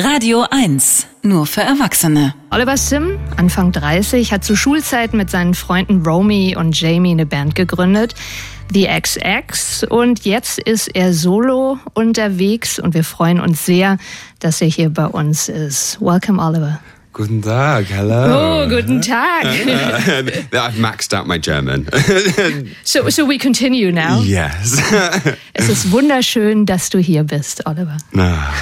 Radio 1, nur für Erwachsene. Oliver Sim, Anfang 30, hat zu Schulzeiten mit seinen Freunden Romy und Jamie eine Band gegründet, The XX. Und jetzt ist er solo unterwegs und wir freuen uns sehr, dass er hier bei uns ist. Welcome, Oliver. Guten Tag, hello. Oh, guten Tag. I've maxed out my German. so, so we continue now. yes. Es ist wunderschön, dass du hier bist, Oliver. Ah,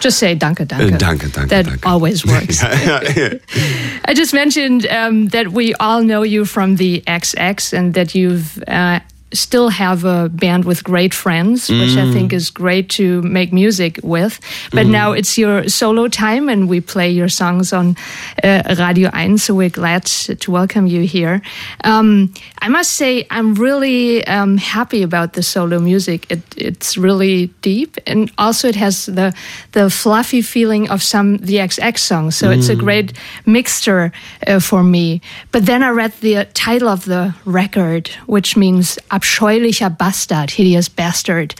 Just say danke, danke. Äh, danke, danke, That danke. always works. I just mentioned um, that we all know you from the XX and that you've uh, still have a band with great friends, which I think is great to make music with. But now it's your solo time and we play your songs on uh, Radio 1, so we're glad to welcome you here. Um, I must say, I'm really um, happy about the solo music. It, it's really deep and also it has the, the fluffy feeling of some the XX songs. So it's a great mixture uh, for me. But then I read the title of the record, which means abscheulicher Bastard, hideous bastard.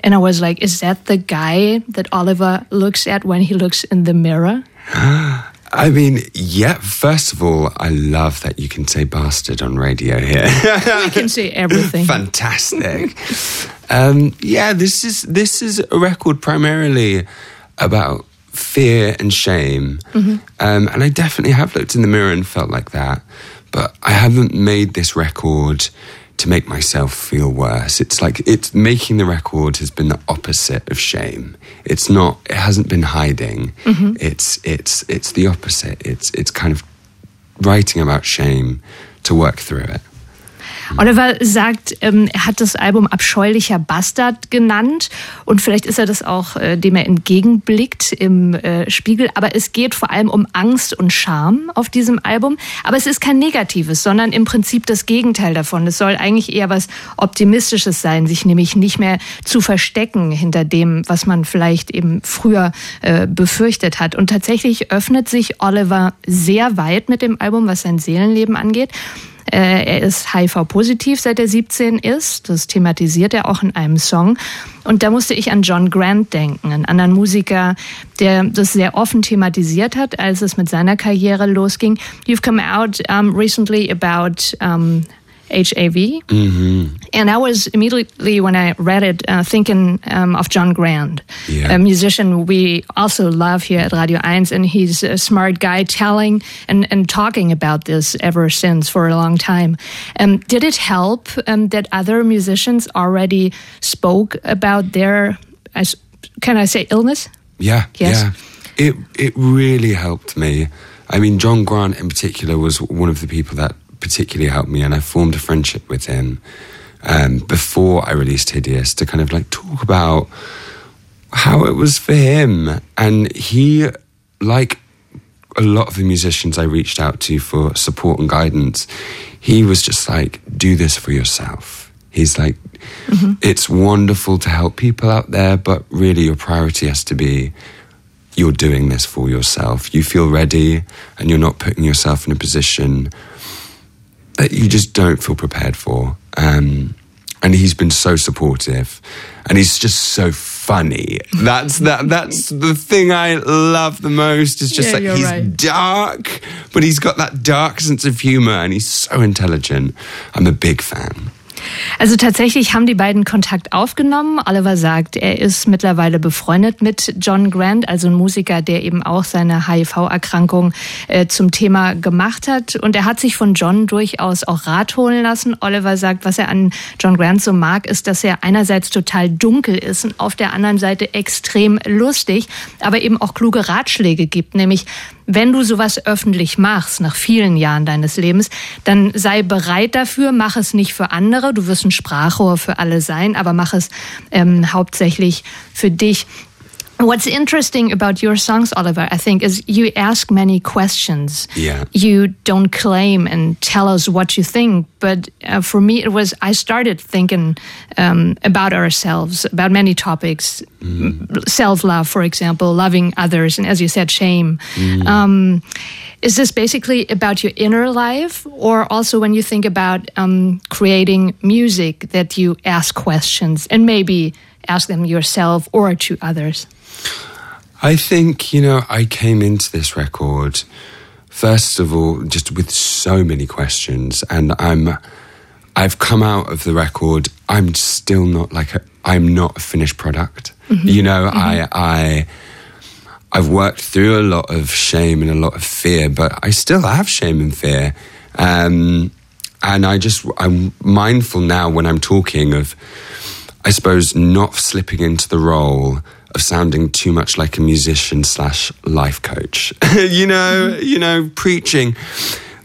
And I was like, is that the guy that Oliver looks at when he looks in the mirror? I mean, yeah, first of all, I love that you can say bastard on radio here. We can say everything. Fantastic. um, yeah, this is this is a record primarily about fear and shame, Mm-hmm. um, and I definitely have looked in the mirror and felt like that. But I haven't made this record to make myself feel worse. It's like it's making the record has been the opposite of shame. It's not. It hasn't been hiding. Mm-hmm. It's it's it's the opposite. It's it's kind of writing about shame to work through it. Oliver sagt, ähm, er hat das Album Abscheulicher Bastard genannt und vielleicht ist er das auch, äh, dem er entgegenblickt im äh, Spiegel. Aber es geht vor allem um Angst und Scham auf diesem Album. Aber es ist kein Negatives, sondern im Prinzip das Gegenteil davon. Es soll eigentlich eher was Optimistisches sein, sich nämlich nicht mehr zu verstecken hinter dem, was man vielleicht eben früher äh, befürchtet hat. Und tatsächlich öffnet sich Oliver sehr weit mit dem Album, was sein Seelenleben angeht. Äh, Er ist HIV-positiv, seit er 17 ist. Das thematisiert er auch in einem Song. Und da musste ich an John Grant denken, einen anderen Musiker, der das sehr offen thematisiert hat, als es mit seiner Karriere losging. You've come out um, recently about um, HIV. And I was immediately, when I read it, uh, thinking um, of John Grant, Yeah. a musician we also love here at Radio 1. And he's a smart guy telling and, and talking about this ever since for a long time. Um, did it help um, that other musicians already spoke about their, as- can I say, illness? Yeah, Yes. yeah. It it really helped me. I mean, John Grant in particular was one of the people that particularly helped me, and I formed a friendship with him um, before I released Hideous to kind of like talk about how it was for him, and he like a lot of the musicians I reached out to for support and guidance, he was just like, do this for yourself. He's like, it's wonderful to help people out there, but really your priority has to be you're doing this for yourself. You feel ready and you're not putting yourself in a position that you just don't feel prepared for. Um, and he's been so supportive and he's just so funny. That's that that's the thing I love the most is just Yeah, like he's right. dark, but he's got that dark sense of humor and he's so intelligent. I'm a big fan. Also tatsächlich haben die beiden Kontakt aufgenommen. Oliver sagt, er ist mittlerweile befreundet mit John Grant, also ein Musiker, der eben auch seine HIV-Erkrankung äh, zum Thema gemacht hat. Und er hat sich von John durchaus auch Rat holen lassen. Oliver sagt, was er an John Grant so mag, ist, dass er einerseits total dunkel ist und auf der anderen Seite extrem lustig, aber eben auch kluge Ratschläge gibt, nämlich wenn du sowas öffentlich machst, nach vielen Jahren deines Lebens, dann sei bereit dafür, mach es nicht für andere, du wirst ein Sprachrohr für alle sein, aber mach es ähm, hauptsächlich für dich. What's interesting about your songs, Oliver, I think, is you ask many questions. Yeah. You don't claim and tell us what you think. But uh, for me, it was, I started thinking um, about ourselves, about many topics. Self love, for example, loving others, and as you said, shame. Um, is this basically about your inner life, or also when you think about um, creating music that you ask questions and maybe ask them yourself or to others? I think, you know, I came into this record, first of all, just with so many questions. And I'm, I've come out of the record, I'm still not like a, I'm not a finished product. Mm-hmm. You know, mm-hmm. I, I, I've worked through a lot of shame and a lot of fear, but I still have shame and fear. Um, and I just, I'm mindful now when I'm talking of, I suppose, not slipping into the role of sounding too much like a musician slash life coach. you know, mm-hmm. you know, preaching.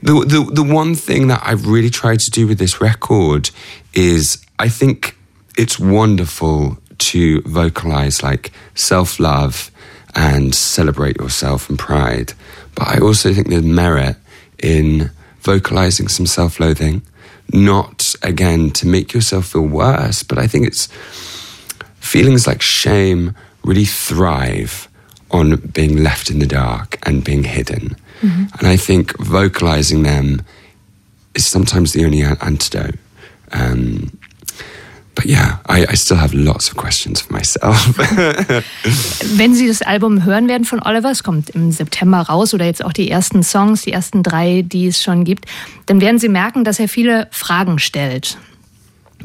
The, the the one thing that I've really tried to do with this record is I think it's wonderful to vocalize like self love and celebrate yourself and pride. But I also think there's merit in vocalizing some self loathing, not again to make yourself feel worse, but I think it's feelings like shame really thrive on being left in the dark and being hidden. Mm-hmm. And I think vocalizing them is sometimes the only antidote. Um, but yeah, I, I, still have lots of questions for myself. Wenn Sie das Album hören werden von Oliver, es kommt im September raus oder jetzt auch die ersten Songs, die ersten drei, die es schon gibt, dann werden Sie merken, dass er viele Fragen stellt.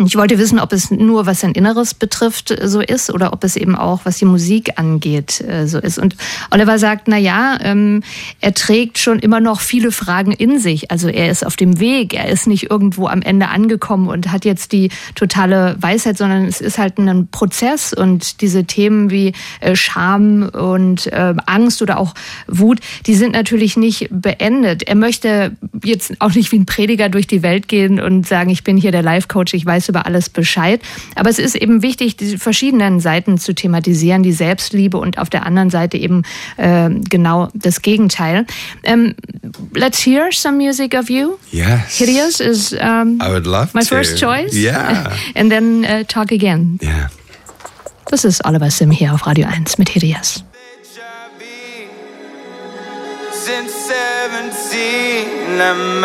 Ich wollte wissen, ob es nur was sein Inneres betrifft so ist oder ob es eben auch was die Musik angeht äh, so ist. Und Oliver sagt, na ja, ähm, er trägt schon immer noch viele Fragen in sich. Also er ist auf dem Weg, er ist nicht irgendwo am Ende angekommen und hat jetzt die totale Weisheit, sondern es ist halt ein Prozess und diese Themen wie äh, Scham und äh, Angst oder auch Wut, die sind natürlich nicht beendet. Er möchte jetzt auch nicht wie ein Prediger durch die Welt gehen und sagen, ich bin hier der Life Coach, ich weiß weiß über alles Bescheid. Aber es ist eben wichtig, die verschiedenen Seiten zu thematisieren, die Selbstliebe und auf der anderen Seite eben äh, genau das Gegenteil. Um, let's hear some music of you. Yes. Hideous is um, I would love my to. first choice. Yeah. And then uh, talk again. Yeah. Das ist Oliver Sim hier auf Radio 1 mit Hideous. Since 17, I'm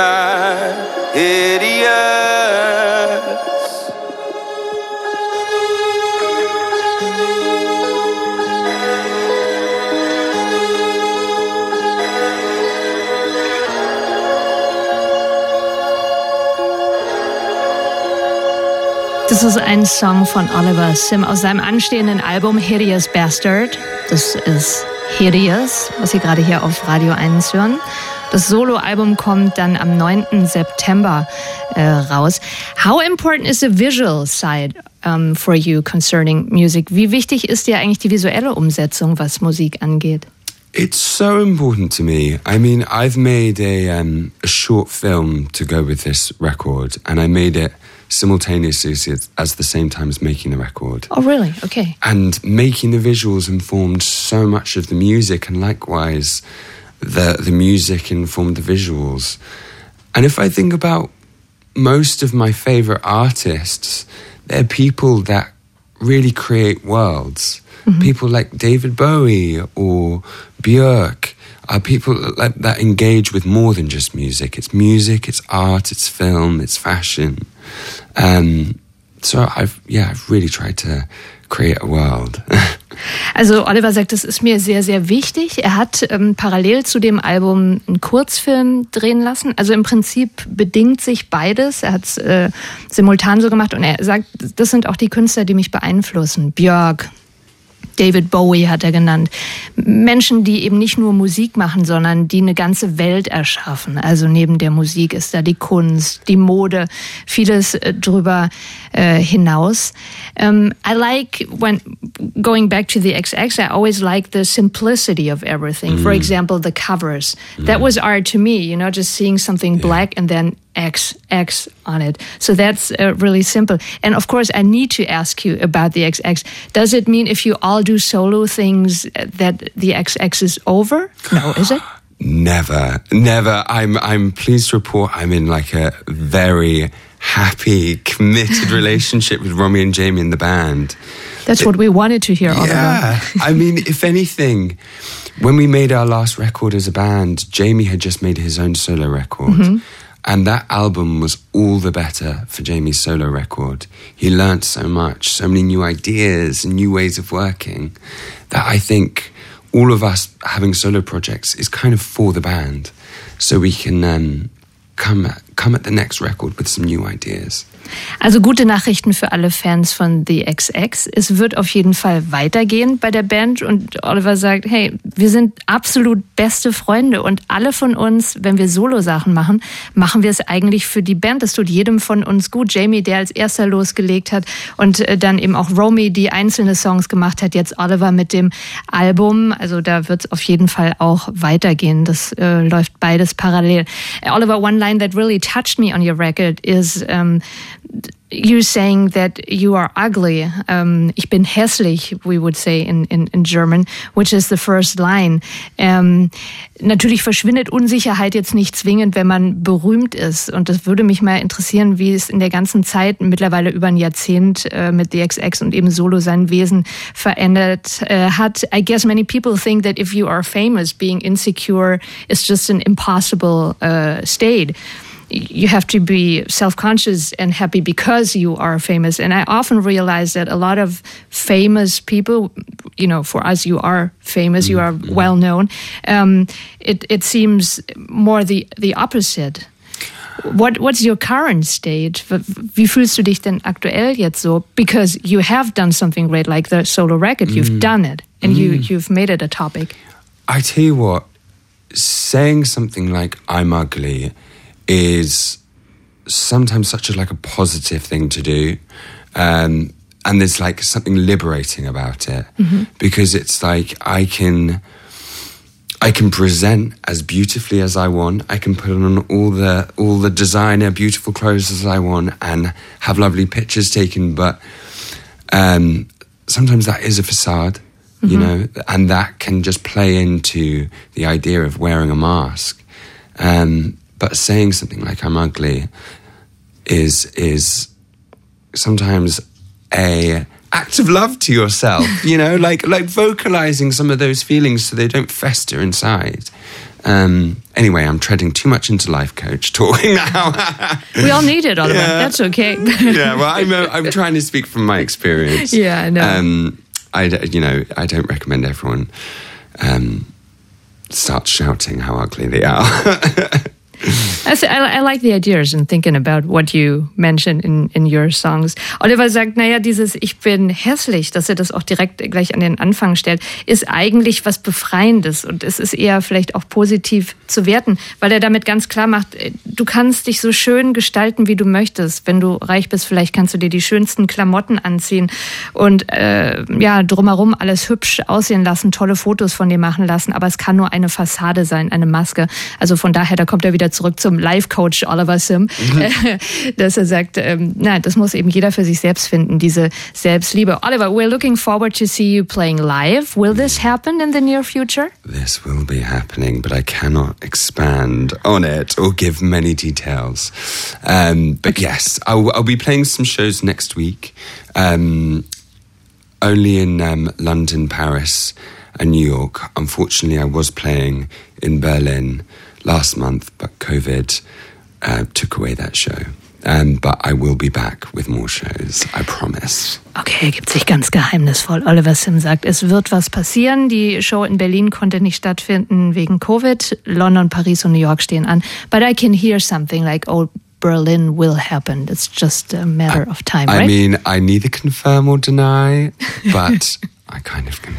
hideous. Das ist ein Song von Oliver Sim aus seinem anstehenden Album Hideous Bastard. Das ist Hideous, was Sie gerade hier auf Radio 1 hören. Das Soloalbum kommt dann am 9. September äh, raus. How important is the visual side um, for you concerning music? Wie wichtig ist dir eigentlich die visuelle Umsetzung, was Musik angeht? It's so important to me. I mean, I've made a, um, a short film to go with this record, and I made it simultaneously as the same time as making the record. Oh, really? Okay. And making the visuals informed so much of the music, and likewise, the the music informed the visuals. And if I think about most of my favorite artists, they're people that really create worlds. Mm-hmm. People like David Bowie or Björk are people that, that engage with more than just music. It's music, it's art, it's film, it's fashion. Um, so I've yeah, I've really tried to create a world. Also Oliver sagt, das ist mir sehr, sehr wichtig. Er hat ähm, parallel zu dem Album einen Kurzfilm drehen lassen. Also im Prinzip bedingt sich beides. Er hat es äh, simultan so gemacht und er sagt, das sind auch die Künstler, die mich beeinflussen. Björk, David Bowie hat er genannt. Menschen, die eben nicht nur Musik machen, sondern die eine ganze Welt erschaffen. Also neben der Musik ist da die Kunst, die Mode, vieles äh, drüber äh, hinaus. Um, I like when going back to the XX, I always like the simplicity of everything. Mm. For example, the covers. Mm. That was art to me, you know, just seeing something yeah. black and then XX on it. So that's uh, really simple. And of course, I need to ask you about the XX. Does it mean if you all do solo things uh, that the XX is over? No, is it? Never, never. I'm I'm pleased to report I'm in like a very happy, committed relationship with Romy and Jamie in the band. That's it, what we wanted to hear. Yeah, I mean, if anything, when we made our last record as a band, Jamie had just made his own solo record. Mm-hmm. And that album was all the better for Jamie's solo record. He learnt so much, so many new ideas and new ways of working that I think all of us having solo projects is kind of for the band, so we can um, come come at the next record with some new ideas. Also gute Nachrichten für alle Fans von The XX. Es wird auf jeden Fall weitergehen bei der Band und Oliver sagt, hey, wir sind absolut beste Freunde und alle von uns, wenn wir Solo-Sachen machen, machen wir es eigentlich für die Band. Das tut jedem von uns gut. Jamie, der als erster losgelegt hat und äh, dann eben auch Romy, die einzelne Songs gemacht hat, jetzt Oliver mit dem Album. Also da wird es auf jeden Fall auch weitergehen. Das äh, läuft beides parallel. Oliver, one line that really touched me on your record is um, you saying that you are ugly. Um, ich bin hässlich, we would say in, in, in German, which is the first line. Um, natürlich verschwindet Unsicherheit jetzt nicht zwingend, wenn man berühmt ist. Und das würde mich mal interessieren, wie es in der ganzen Zeit, mittlerweile über ein Jahrzehnt äh, mit DXX und eben Solo sein Wesen verändert äh, hat. I guess many people think that if you are famous, being insecure is just an impossible uh, state you have to be self conscious and happy because you are famous. And I often realize that a lot of famous people, you know, for us, you are famous, you are mm-hmm. well known. Um, it, it seems more the, the opposite. What, what's your current state? Wie fühlst du dich denn aktuell jetzt so? Because you have done something great, like the solo record. You've mm. done it, and mm. you you've made it a topic. I tell you what, saying something like "I'm ugly" is sometimes such a like a positive thing to do. Um, and there's like something liberating about it mm-hmm. because it's like I can I can present as beautifully as I want. I can put on all the all the designer beautiful clothes as I want and have lovely pictures taken. But um, sometimes that is a facade, mm-hmm. you know, and that can just play into the idea of wearing a mask. Um, but saying something like "I'm ugly" is is sometimes a act of love to yourself. You know, like like vocalizing some of those feelings so they don't fester inside. Um, anyway, I'm treading too much into life coach talking now. we all need it, Oliver. Yeah. That's okay. yeah, well, I'm, uh, I'm trying to speak from my experience. Yeah, I know. Um, I, you know, I don't recommend everyone um, start shouting how ugly they are. I, I, like the ideas and thinking about what you mentioned in, in your songs. Oliver sagt, naja, dieses Ich bin hässlich, dass er das auch direkt gleich an den Anfang stellt, ist eigentlich was Befreiendes und es ist eher vielleicht auch positiv zu werten, weil er damit ganz klar macht, äh, du kannst dich so schön gestalten, wie du möchtest. Wenn du reich bist, vielleicht kannst du dir die schönsten Klamotten anziehen und äh, ja, drumherum alles hübsch aussehen lassen, tolle Fotos von dir machen lassen, aber es kann nur eine Fassade sein, eine Maske. Also von daher, da kommt er wieder zurück zum Life-Coach Oliver Sim, mhm. dass er sagt, ähm, na, das muss eben jeder für sich selbst finden, diese Selbstliebe. Oliver, we're looking forward to see you playing live. Will this happen in the near future? This will be happening, but I cannot expand on it or give many details. Um, but okay. yes, I'll, I'll, be playing some shows next week. Um, only in um, London, Paris, and New York. Unfortunately, I was playing in Berlin last month, but COVID uh, took away that show. Um, but I will be back with more shows, I promise. Okay, er gibt sich ganz geheimnisvoll. Oliver Sim sagt, es wird was passieren. Die Show in Berlin konnte nicht stattfinden wegen Covid. London, Paris und New York stehen an. But I can hear something like, oh, Berlin will happen. It's just a matter of time, I right? mean, I neither confirm or deny, but I kind of can,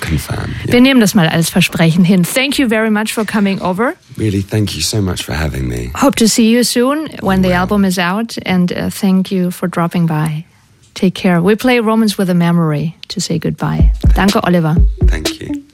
confirm. Yeah. Wir nehmen das mal als Versprechen hin. Thank you very much for coming over. Really, thank you so much for having me. Hope to see you soon when the album is out, and uh, thank you for dropping by. Take care. We play Romans with a Memory to say goodbye. Danke, Oliver. Thank you.